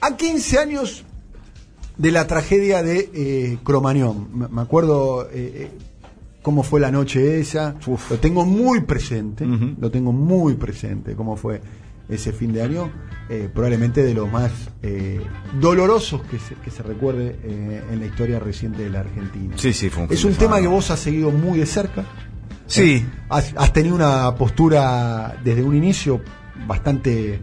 a 15 años de la tragedia de eh, Cromañón. Me acuerdo eh, eh, cómo fue la noche esa. Lo tengo muy presente. Lo tengo muy presente. Cómo fue ese fin de año. eh, probablemente de los más eh, dolorosos que se, que se recuerde eh, en la historia reciente de la Argentina. Sí, sí, fue un Es un tema que vos has seguido muy de cerca. Sí. Has, has tenido una postura desde un inicio bastante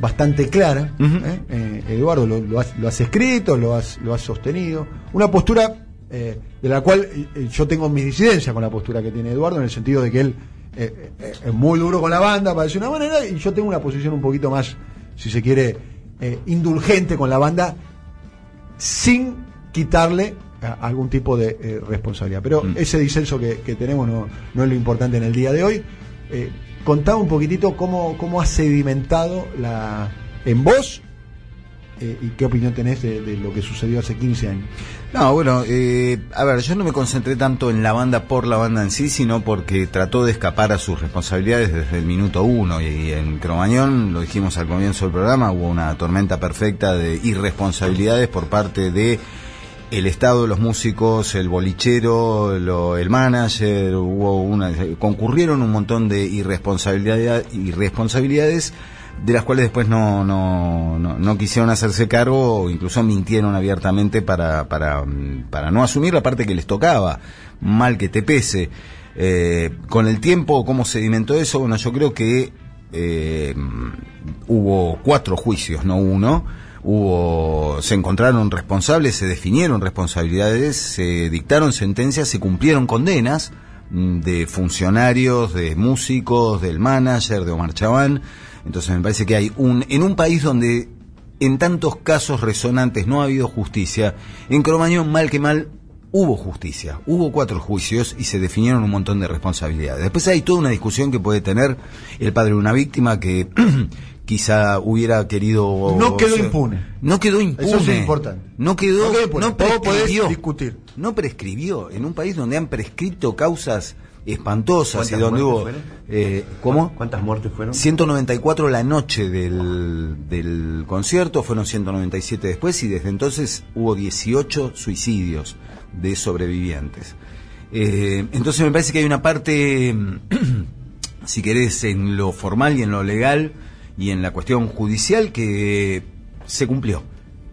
bastante clara. ¿eh? Eh, Eduardo, lo, lo has, lo has escrito, lo has, lo has sostenido. Una postura eh, de la cual yo tengo mis disidencias con la postura que tiene Eduardo, en el sentido de que él es muy duro con la banda, para decir una manera, y yo tengo una posición un poquito más, si se quiere, indulgente con la banda, sin quitarle algún tipo de responsabilidad. Pero Mm. ese disenso que, que tenemos no, no es lo importante en el día de hoy. Eh, contá un poquitito cómo, cómo ha sedimentado la, en vos eh, y qué opinión tenés de, de lo que sucedió hace 15 años. No, bueno, eh, a ver, yo no me concentré tanto en la banda por la banda en sí, sino porque trató de escapar a sus responsabilidades desde el minuto uno. Y en Cromañón, lo dijimos al comienzo del programa, hubo una tormenta perfecta de irresponsabilidades por parte de el estado de los músicos, el bolichero, lo- el manager, hubo una, concurrieron un montón de irresponsabilidad, irresponsabilidades de las cuales después no, no, no, no quisieron hacerse cargo o incluso mintieron abiertamente para, para, para no asumir la parte que les tocaba, mal que te pese. Eh, con el tiempo, ¿cómo sedimentó eso? Bueno, yo creo que eh, hubo cuatro juicios, no uno. Hubo, se encontraron responsables, se definieron responsabilidades, se dictaron sentencias, se cumplieron condenas mm, de funcionarios, de músicos, del manager, de Omar Chaván. Entonces me parece que hay un, en un país donde en tantos casos resonantes no ha habido justicia, en Cromañón mal que mal hubo justicia, hubo cuatro juicios y se definieron un montón de responsabilidades. Después hay toda una discusión que puede tener el padre de una víctima que quizá hubiera querido... No quedó ser- impune. No quedó impune. Eso es importante. No quedó, No quedó impune. no prescribió. discutir. No prescribió. En un país donde han prescrito causas espantosas y ¿Cuántas donde hubo... Eh, ¿Cómo? ¿Cuántas muertes fueron? 194 la noche del, del concierto, fueron 197 después y desde entonces hubo 18 suicidios de sobrevivientes. Eh, entonces me parece que hay una parte, si querés, en lo formal y en lo legal y en la cuestión judicial que se cumplió.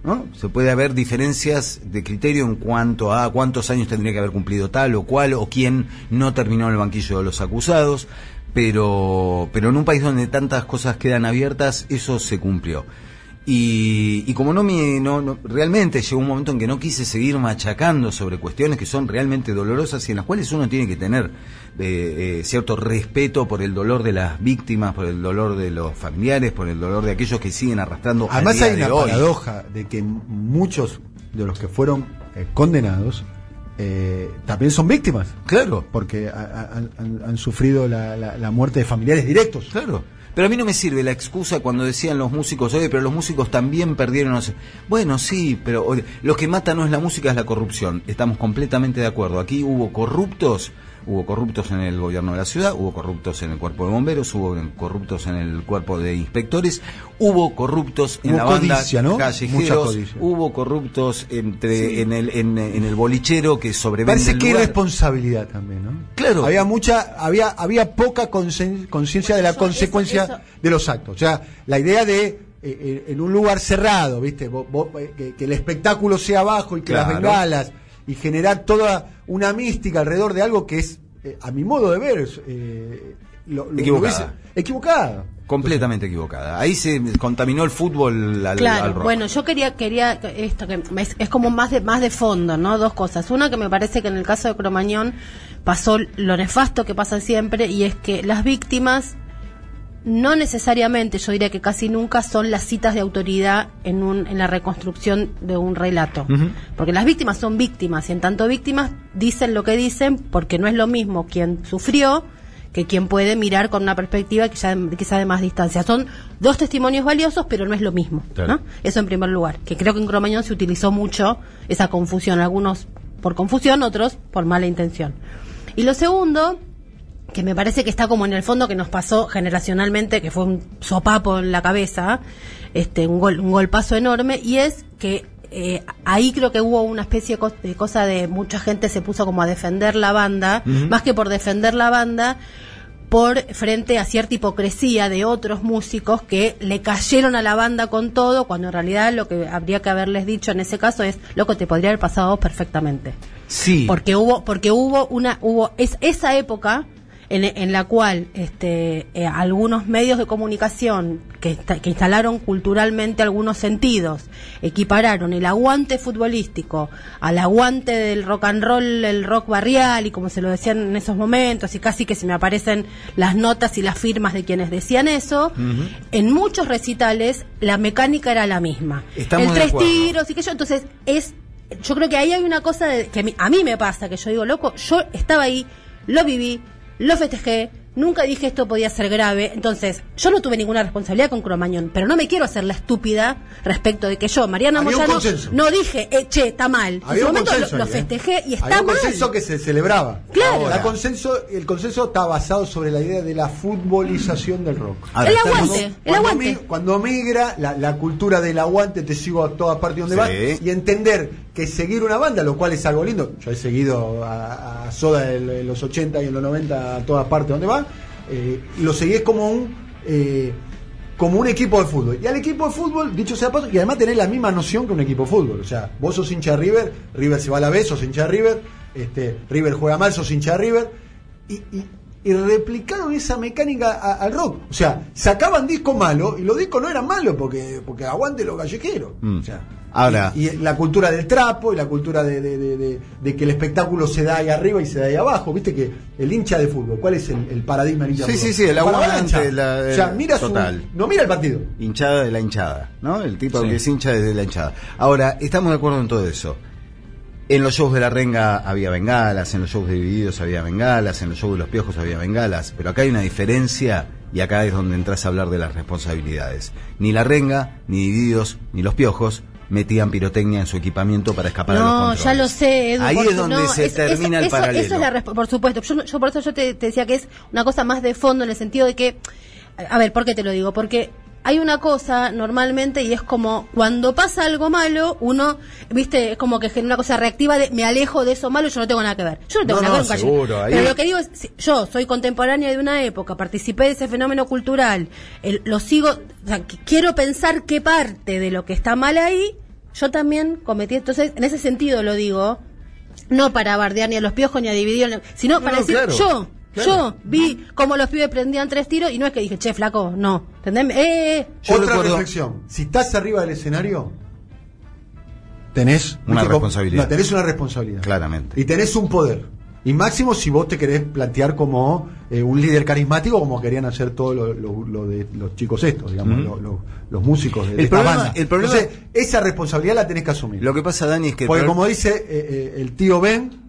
¿no? Se puede haber diferencias de criterio en cuanto a cuántos años tendría que haber cumplido tal o cual o quién no terminó en el banquillo de los acusados, pero, pero en un país donde tantas cosas quedan abiertas, eso se cumplió. Y, y como no me, no, no- realmente llegó un momento en que no quise seguir machacando sobre cuestiones que son realmente dolorosas y en las cuales uno tiene que tener eh, eh, cierto respeto por el dolor de las víctimas, por el dolor de los familiares, por el dolor de aquellos que siguen arrastrando. Además hay una paradoja de que muchos de los que fueron eh, condenados eh, también son víctimas. Claro. Porque ha- ha- han, han- han sufrido la, la- la muerte de familiares directos. Claro. Pero a mí no me sirve la excusa cuando decían los músicos, oye, pero los músicos también perdieron. no sé". Bueno, sí, pero oye, lo que mata no es la música, es la corrupción. Estamos completamente de acuerdo. Aquí hubo corruptos, hubo corruptos en el gobierno de la ciudad, hubo corruptos en el cuerpo de bomberos, hubo corruptos en el cuerpo de inspectores, hubo corruptos en Hubo la banda codicia, ¿no? Mucha callejeros, codicia. hubo corruptos entre en el en, en el bolichero que sobrevende Parece el que hay lugar. responsabilidad también, ¿no? Claro. Había mucha, había, había poca concien- conciencia de la Eso- consecuencia eso- eso- de los actos. O sea, la idea de eh, eh, en un lugar cerrado, ¿viste? Eh, que, que el espectáculo sea bajo y que las bengalas y generar toda una mística alrededor de algo que es, eh, a mi modo de ver, eh, lo- lo- Equivocada. lo equivocada. Completamente equivocada. Ahí se contaminó el fútbol al, Claro, al rock. bueno, yo quería quería esto que es, es como más de más de fondo, ¿no? Dos cosas. Una que me parece que en el caso de Cromañón pasó lo nefasto que pasa siempre y es que las víctimas no necesariamente, yo diría que casi nunca son las citas de autoridad en un en la reconstrucción de un relato. Porque las víctimas son víctimas y en tanto víctimas dicen lo que dicen porque no es lo mismo quien sufrió que quien puede mirar con una perspectiva que ya quizá de más distancia. Son dos testimonios valiosos, pero no es lo mismo. Claro. ¿no? Eso en primer lugar, que creo que en Cromañón se utilizó mucho esa confusión, algunos por confusión, otros por mala intención. Y lo segundo, que me parece que está como en el fondo que nos pasó generacionalmente, que fue un sopapo en la cabeza, este, un, gol, un golpazo enorme, y es que eh, ahí creo que hubo una especie de cosa de mucha gente se puso como a defender la banda, más que por defender la banda, por frente a cierta hipocresía de otros músicos que le cayeron a la banda con todo, cuando en realidad lo que habría que haberles dicho en ese caso es, loco, te podría haber pasado perfectamente. Sí. Porque hubo, porque hubo una, hubo, es esa época en, la cual este, eh, algunos medios de comunicación que, que, instalaron culturalmente algunos sentidos, equipararon el aguante futbolístico al aguante del rock and roll, el rock barrial, y como se lo decían en esos momentos, y casi que se me aparecen las notas y las firmas de quienes decían eso, en muchos recitales la mecánica era la misma. el tres tiros y que yo, entonces es yo creo que ahí hay una cosa que a mí, a mí me pasa, que yo digo, loco, yo estaba ahí, lo viví, lo festejé, nunca dije esto podía ser grave, entonces yo no tuve ninguna responsabilidad con Cromañón, pero no me quiero hacer la estúpida respecto de que yo, Mariana Moyano, no dije, eh, che, está mal. en ese momento lo, ¿eh? festejé y está Había un mal. consenso que se celebraba. Claro. La consenso, el consenso está basado sobre la idea de la futbolización del rock. Ahora, el aguante, el cuando, aguante. cuando migra la, la, cultura del aguante, te sigo a toda parte donde sí. vas, y entender que seguir una banda, lo cual es algo lindo. Yo he seguido a, a Soda en, en, los 80 y en los 90 a todas partes donde va, eh, lo seguís como un eh, como un equipo de fútbol. Y al equipo de fútbol, dicho sea paso, y además tenés la misma noción que un equipo de fútbol. O sea, vos sos hincha de River, River se va a la vez, sos hincha de River, este, River juega mal, sos hincha de River, y, y, y replicaron esa mecánica al rock. O sea, sacaban discos malos y los discos no eran malos porque, porque aguante los callejeros. Mm. O sea, Ahora. Y, y, la cultura del trapo y la cultura de, de, de, de, que el espectáculo se da ahí arriba y se da ahí abajo. Viste que el hincha de fútbol, ¿cuál es el, el paradigma del hincha sí, de fútbol? Sí, sí, el aguante. La, o sea, mira total. Su, no mira el partido. Hinchada de la hinchada, ¿no? El tipo sí. que es hincha de la hinchada. Ahora, estamos de acuerdo en todo eso. En los shows de la renga había bengalas, en los shows de Divididos había bengalas, en los shows de los piojos había bengalas, pero acá hay una diferencia y acá es donde entras a hablar de las responsabilidades. Ni la renga, ni Divididos, ni los piojos metían pirotecnia en su equipamiento para escapar no, a los controles. ya lo sé, Edu, Ahí es donde no, se termina eso, el paralelo. Eso es la por supuesto. Yo, yo, por eso yo te, te decía que es una cosa más de fondo en el sentido de que, a ver, ¿por qué te lo digo? Porque hay una cosa normalmente y es como cuando pasa algo malo, uno, viste, es como que genera una cosa reactiva de me alejo de eso malo, yo no tengo nada que ver. Yo no tengo no, nada no, que ver seguro, con Pero lo que digo es, si, yo soy contemporánea de una época, participé de ese fenómeno cultural, el, lo sigo, o sea, quiero pensar qué parte de lo que está mal ahí, yo también cometí, entonces, en ese sentido lo digo, no para bardear ni a los piojos ni a dividir, sino para decir claro. yo. Claro. Yo vi cómo los pibes prendían tres tiros y no es que dije, che, flaco, no. ¿Entendés? Eh, eh. Yo Otra recuerdo... reflexión. Si estás arriba del escenario, tenés una responsabilidad. No, tenés una responsabilidad. Claramente. Y tenés un poder. Y máximo si vos te querés plantear como eh, un líder carismático, como querían hacer todos lo, lo, lo de los chicos estos, digamos, los músicos de, el de problema, esta banda. El problema, Entonces, esa responsabilidad la tenés que asumir. Lo que pasa, Dani, es que. Porque como dice eh, eh, el tío Ben,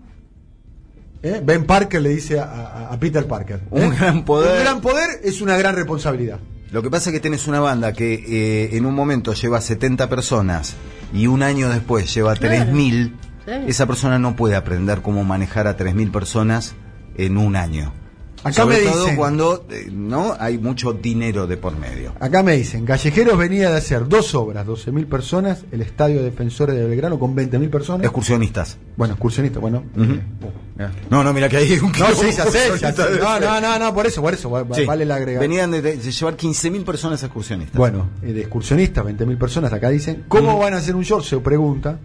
¿eh? Ben Parker le dice a, a, a Peter Parker. Un ¿eh? gran poder. Un gran poder es una gran responsabilidad. Lo que pasa es que tenés una banda que eh, en un momento lleva 70 personas y un año después lleva Claro. 3.000. Claro. Esa persona no puede aprender cómo manejar a 3.000 personas en un año. Acá Sobre me todo dicen- cuando eh, no hay mucho dinero de por medio. Acá me dicen, Callejeros venía de hacer dos obras, 12.000 personas, el Estadio Defensores de Belgrano con 20.000 personas. Excursionistas. bueno, excursionistas, bueno. Eh. No, no, mira que hay un No, sí, ya sé, ya excursionista sé. de- No, no, no, no, por eso, por eso, Sí. vale la agregar. Venían de, de llevar 15.000 personas excursionistas. Bueno, eh, de excursionistas, 20.000 personas, acá dicen, ¿cómo van a hacer un show? Se pregunta.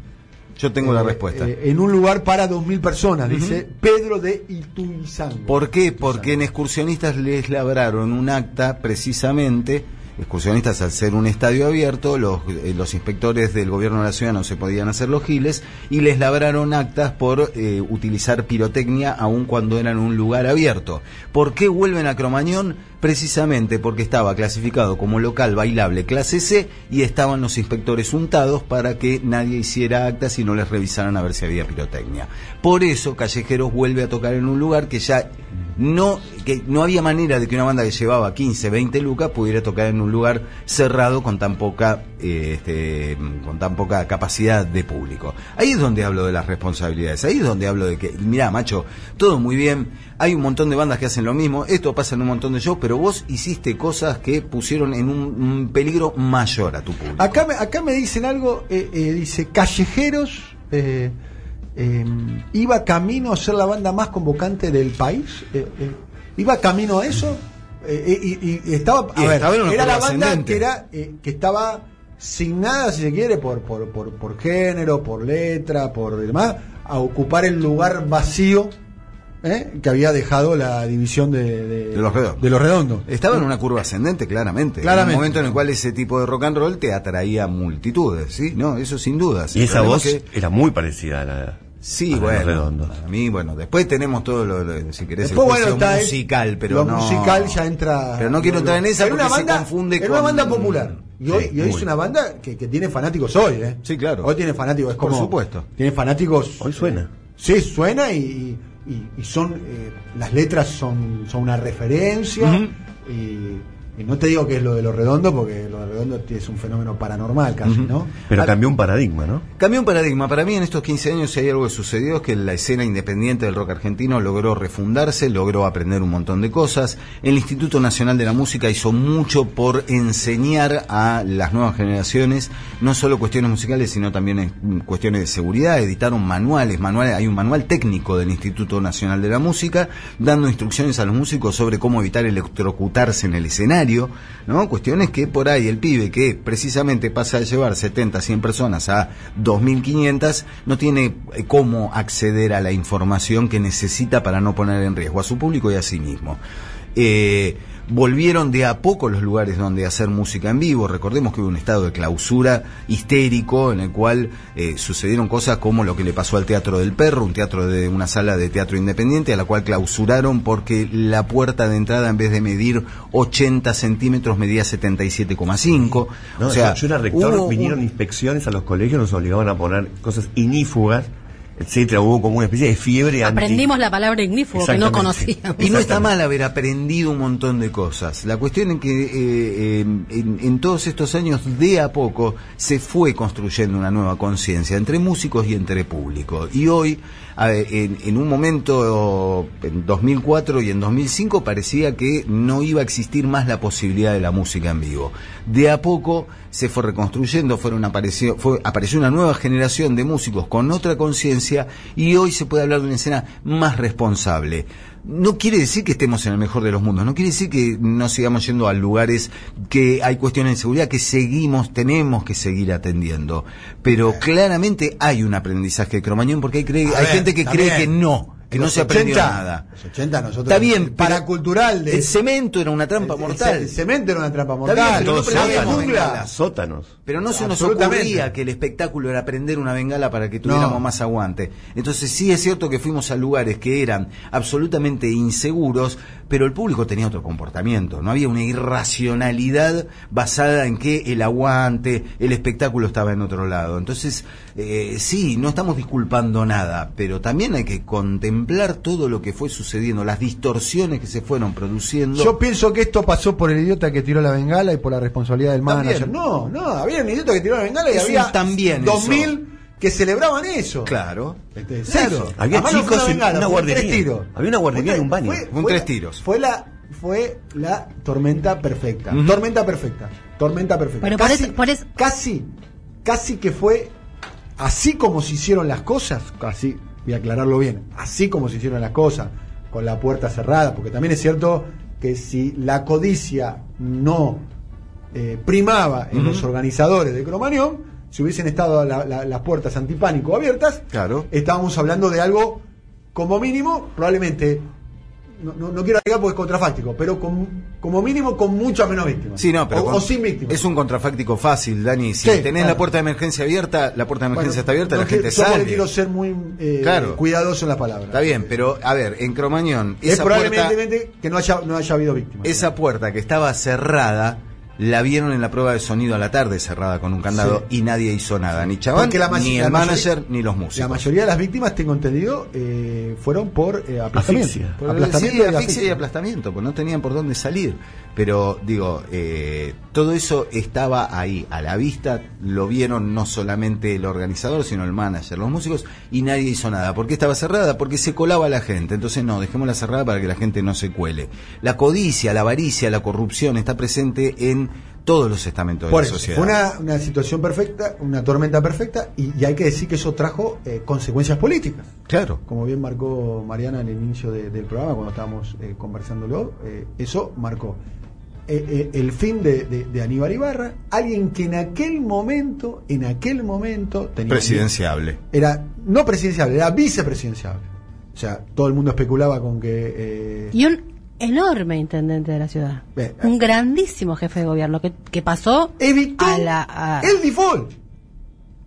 Yo tengo la Eh, respuesta. eh, en un lugar para 2.000 personas, dice Pedro de Ituizango. ¿Por qué? Porque en excursionistas les labraron un acta precisamente, excursionistas al ser un estadio abierto, los, eh, los inspectores del gobierno de la ciudad no se podían hacer los giles y les labraron actas por eh, utilizar pirotecnia aun cuando eran un lugar abierto. ¿Por qué vuelven a Cromañón? Precisamente porque estaba clasificado como local bailable clase C y estaban los inspectores untados para que nadie hiciera actas y no les revisaran a ver si había pirotecnia. Por eso Callejeros vuelve a tocar en un lugar que ya no que no había manera de que una banda que llevaba 15, 20 lucas pudiera tocar en un lugar cerrado con tan poca eh, este, con tan poca capacidad de público. Ahí es donde hablo de las responsabilidades, ahí es donde hablo de que, mira, macho, todo muy bien, hay un montón de bandas que hacen lo mismo, esto pasa en un montón de shows, pero vos hiciste cosas que pusieron en un, un peligro mayor a tu público. Acá me, acá me dicen algo, eh, eh, dice Callejeros eh, eh, iba camino a ser la banda más convocante del país. eh, eh, iba camino a eso. eh, y, y estaba, a Y ver, estaba era la banda que era que estaba signada, si se quiere, por, por, por, por género, por letra, por demás, a ocupar el lugar vacío eh, que había dejado la división de, de, De los redondos. de los redondos. Estaba en una curva ascendente, claramente. Claramente. En un momento en el cual ese tipo de rock and roll te atraía multitudes, ¿sí? No, eso sin dudas. Y esa voz que- era muy parecida a la. Sí, a bueno. Los redondos. Para mí, bueno, después tenemos todo lo, lo- si querés, Después, el bueno, musical, pero lo no. musical ya entra. Pero no quiero entrar en esa una porque se banda, confunde era con- una banda popular. Y hoy, Sí, y hoy es una banda que, que tiene fanáticos hoy, ¿eh? Sí, claro. Hoy tiene fanáticos, es Por supuesto. Tiene fanáticos. Hoy suena. Sí, suena y, y, y son. eh, las letras son, son una referencia. Y, y no te digo que es lo de los redondos, porque lo de redondos es un fenómeno paranormal casi, ¿no? Pero Ah, cambió un paradigma, ¿no? Cambió un paradigma. Para mí en estos 15 años si hay algo que sucedió es que la escena independiente del rock argentino logró refundarse, logró aprender un montón de cosas. El Instituto Nacional de la Música hizo mucho por enseñar a las nuevas generaciones no solo cuestiones musicales, sino también eh, cuestiones de seguridad. Editaron manuales, manuales, hay un manual técnico del Instituto Nacional de la Música dando instrucciones a los músicos sobre cómo evitar electrocutarse en el escenario, ¿no? Cuestiones que por ahí el pibe que precisamente pasa de llevar 70, 100 personas a 2500 no tiene eh, cómo acceder a la información que necesita para no poner en riesgo a su público y a sí mismo. Eh, volvieron de a poco los lugares donde hacer música en vivo. Recordemos que hubo un estado de clausura histérico en el cual eh, sucedieron cosas como lo que le pasó al Teatro del Perro, un teatro de una sala de teatro independiente a la cual clausuraron porque la puerta de entrada en vez de medir 80 centímetros medía 77,5. No, o sea, yo, yo era rector, hubo vinieron inspecciones a los colegios, nos obligaban a poner cosas inífugas, etcétera. Hubo como una especie de fiebre anti- Aprendimos la palabra ignífugo que no conocíamos. Y no está mal haber aprendido un montón de cosas. La cuestión es que eh, eh, en, en todos estos años, de a poco, se fue construyendo una nueva conciencia entre músicos y entre público. Y hoy, en, en un momento, en 2004 y en 2005, parecía que no iba a existir más la posibilidad de la música en vivo. De a poco se fue reconstruyendo, fueron apareció, fue, apareció una nueva generación de músicos con otra conciencia y hoy se puede hablar de una escena más responsable. No quiere decir que estemos en el mejor de los mundos, no quiere decir que no sigamos yendo a lugares que hay cuestiones de seguridad que seguimos, tenemos que seguir atendiendo. Pero claramente hay un aprendizaje de Cromañón porque hay, cree- hay ver, gente que también. cree que no, que En no los se aprendió 80, nada. Los 80 nosotros. Está bien, el pero paracultural de. El cemento era una trampa el- mortal. El cemento era una trampa bien, mortal. pero no Todos prendíamos sótanos, sótanos. Pero no se nos ocurría que el espectáculo era prender una bengala para que tuviéramos No. más aguante. Entonces sí es cierto que fuimos a lugares que eran absolutamente inseguros, pero el público tenía otro comportamiento. No había una irracionalidad basada en que el aguante, el espectáculo estaba en otro lado. Entonces, eh, sí, no estamos disculpando nada, pero también hay que contemplar todo lo que fue sucediendo, las distorsiones que se fueron produciendo. Yo pienso que esto pasó por el idiota que tiró la bengala y por la responsabilidad del También. manager. No, no, había un idiota que tiró la bengala y había también 2000 que celebraban eso. Claro. Este, Claro. eso. Había Además, no chicos en bengala, una fue guardería. tres tiros. Había una guardería y un baño. fue- Fue fue tres la- tiros. Fue la, fue la tormenta perfecta. Tormenta perfecta. Tormenta perfecta. Pero por casi, eso- por eso- casi, casi que fue así como se hicieron las cosas, casi, voy a aclararlo bien, así como se hicieron las cosas, con la puerta cerrada, porque también es cierto que si la codicia no eh, primaba en los organizadores de Cromañón, si hubiesen estado la- la- las puertas antipánico abiertas, Claro. estábamos hablando de algo como mínimo, probablemente, no, no, no quiero agregar porque es contrafáctico, pero con- como mínimo con muchas menos víctimas. Sí, no, pero o, sin víctimas. es un contrafáctico fácil, Dani. Si Sí, tenés claro. la puerta de emergencia abierta, la puerta de Bueno, emergencia está abierta, no la quiero- gente yo sale. quiero ser muy eh, Claro. cuidadoso en las palabras. Está bien, pero a ver, en Cromañón, es esa puerta, probablemente que no haya, no haya habido víctimas. esa puerta que estaba cerrada, la vieron en la prueba de sonido a la tarde cerrada con un candado Sí. y nadie hizo nada, ni la ma- ni la el mayoría- manager, ni los músicos. La mayoría de las víctimas, tengo entendido, eh, fueron por eh, aplastamiento. Asfixia. Por aplastamiento sí, y asfixia asfixia. y aplastamiento, pues no tenían por dónde salir. Pero digo, eh, todo eso estaba ahí, a la vista, lo vieron no solamente el organizador, sino el manager, los músicos, y nadie hizo nada. ¿Por qué estaba cerrada? Porque se colaba la gente. Entonces no, dejémosla cerrada para que la gente no se cuele. La codicia, la avaricia, la corrupción está presente en todos los estamentos de Por la eso, sociedad. fue una, una situación perfecta, una tormenta perfecta, y, y hay que decir que eso trajo eh, consecuencias políticas. Claro. Como bien marcó Mariana al inicio de- del programa, cuando estábamos eh, conversándolo, eh, eso marcó eh, eh, el fin de, de- de Aníbal Ibarra, alguien que en aquel momento, en aquel momento tenía Presidenciable. era no presidenciable, era vicepresidenciable. O sea, todo el mundo especulaba con que eh, Y un enorme intendente de la ciudad. Un grandísimo jefe de gobierno que, que pasó evitó a la... a- el default.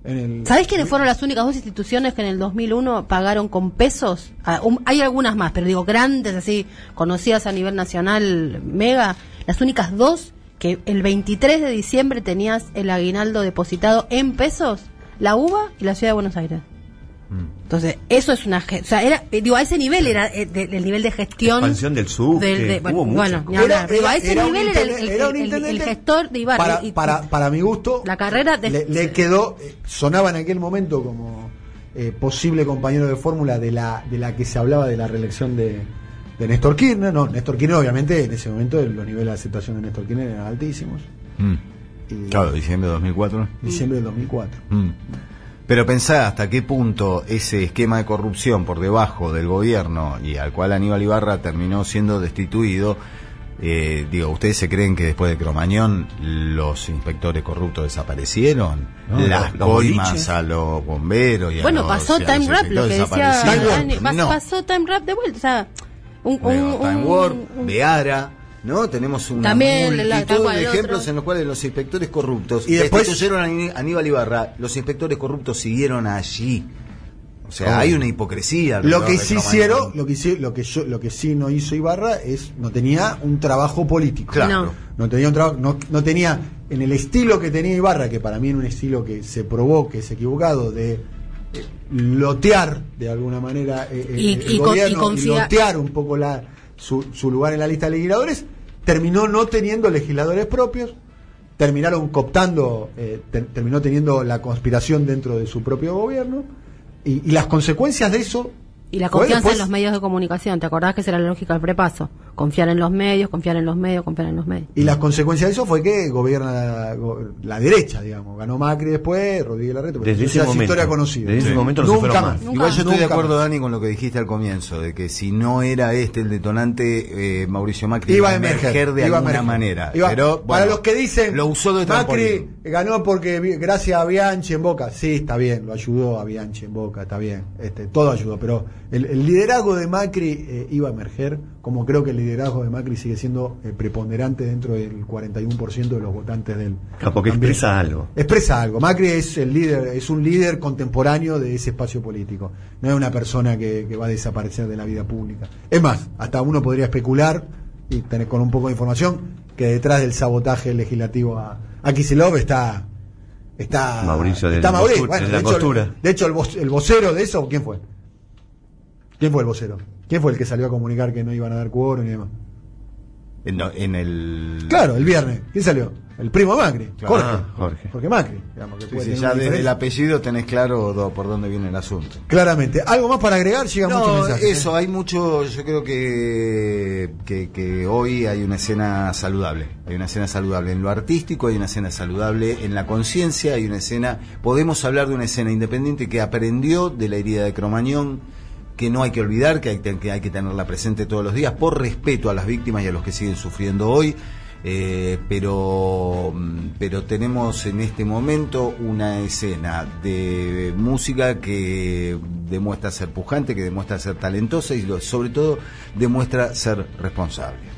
En el- ¿Sabés quiénes fueron las únicas dos instituciones que en el 2001 pagaron con pesos? Ah, hay algunas más, pero digo grandes, así, conocidas a nivel nacional, mega. Las únicas dos que el 23 de diciembre tenías el aguinaldo depositado en pesos, la UBA y la Ciudad de Buenos Aires. Entonces, eso es una... O sea, era, eh, digo, a ese nivel era eh, de- el nivel de gestión... Expansión del del- de- hubo bueno, bueno. Digo, a ese era nivel era el, el- era un el- el intendente gestor de Ibarra. Para, Y- para, para mi gusto, La carrera de- le, le quedó, eh, sonaba en aquel momento como eh, posible compañero de fórmula de la, de la que se hablaba de la reelección de, de Néstor Kirchner. No, Néstor Kirchner, obviamente, en ese momento los niveles de aceptación de Néstor Kirchner eran altísimos. Mm. Y Claro, diciembre de 2004. diciembre del 2004. Mm. Pero pensá hasta qué punto ese esquema de corrupción por debajo del gobierno y al cual Aníbal Ibarra terminó siendo destituido. eh, digo, ¿ustedes se creen que después de Cromañón los inspectores corruptos desaparecieron? No, Las los- los coimas a los bomberos y a Bueno, los- pasó y a los Time Rap, lo que decía No. pasó Time Rap de vuelta, o sea, un, Bueno, un- Time un- Warp, un- Beara, ¿no? Tenemos una También, la- multitud cual, de ejemplos otro. en los cuales los inspectores corruptos Y después- destituyeron a Aní- Aníbal Ibarra, los inspectores corruptos siguieron allí. O sea, hay una hipocresía. Lo que sí hicieron, lo que hici- lo que yo, lo que sí no hizo Ibarra es no tenía un trabajo político. Claro. No. No tenía un trabajo, no, no tenía en el estilo que tenía Ibarra, que para mí era un estilo que se probó que es equivocado de eh, lotear de alguna manera eh, eh, Y- el y con- gobierno y confía- lotear un poco la su, su lugar en la lista de legisladores, terminó no teniendo legisladores propios, terminaron cooptando, eh, ter- terminó teniendo la conspiración dentro de su propio gobierno y, y las consecuencias de eso Y la confianza después- en los medios de comunicación, ¿te acordás que esa era la lógica del prepaso? Confiar en los medios, confiar en los medios, confiar en los medios. Y las consecuencias de eso fue que gobierna go- la derecha, digamos. Ganó Macri después, Rodríguez Larreta, pero Desde esa ese es momento. historia conocida. Desde ese Sí. momento no se Nunca fueron más. más. Nunca. Igual yo estoy de acuerdo, más. Dani, con lo que dijiste al comienzo, de que si no era este el detonante, eh, Mauricio Macri Iba a emerger, de iba alguna emerger. manera. Iba- Pero, para los que dicen lo usó de Macri ganó porque gracias a Bianchi en Boca, sí, está bien, lo ayudó a Bianchi en Boca, está bien, este, todo ayudó, pero el, el liderazgo de Macri eh, iba a emerger, como creo que el liderazgo de Macri sigue siendo eh, preponderante dentro del 41% de los votantes del porque expresa algo. Expresa algo. Macri es el líder, es un líder contemporáneo de ese espacio político. No es una persona que, que va a desaparecer de la vida pública. Es más, hasta uno podría especular y tener con un poco de información que detrás del sabotaje legislativo a, a Kicillof está está Mauricio de está la Mauricio. de la hecho, de hecho, el vocero de eso, ¿quién fue? ¿Quién fue el vocero? ¿Quién fue el que salió a comunicar que no iban a dar quórum y demás? En, en el. Claro, el viernes. ¿Quién salió? El primo Macri, Claro. Jorge. Ah, Jorge. Jorge Macri. digamos, que Sí, puede sí, tener ya desde el apellido tenés claro do- por dónde viene el asunto. Claramente. ¿Algo más para agregar? Llegan muchos No, mensajes. ¿eh? eso, hay mucho, yo creo que, que, que hoy hay una escena saludable, hay una escena saludable en lo artístico, hay una escena saludable en la conciencia, hay una escena, podemos hablar de una escena independiente que aprendió de la herida de Cromañón, que no hay que olvidar, que hay, que tenerla presente todos los días, por respeto a las víctimas y a los que siguen sufriendo hoy. Eh, pero, mm, pero tenemos en este momento una escena de música que demuestra ser pujante, que demuestra ser talentosa y sobre todo demuestra ser responsable.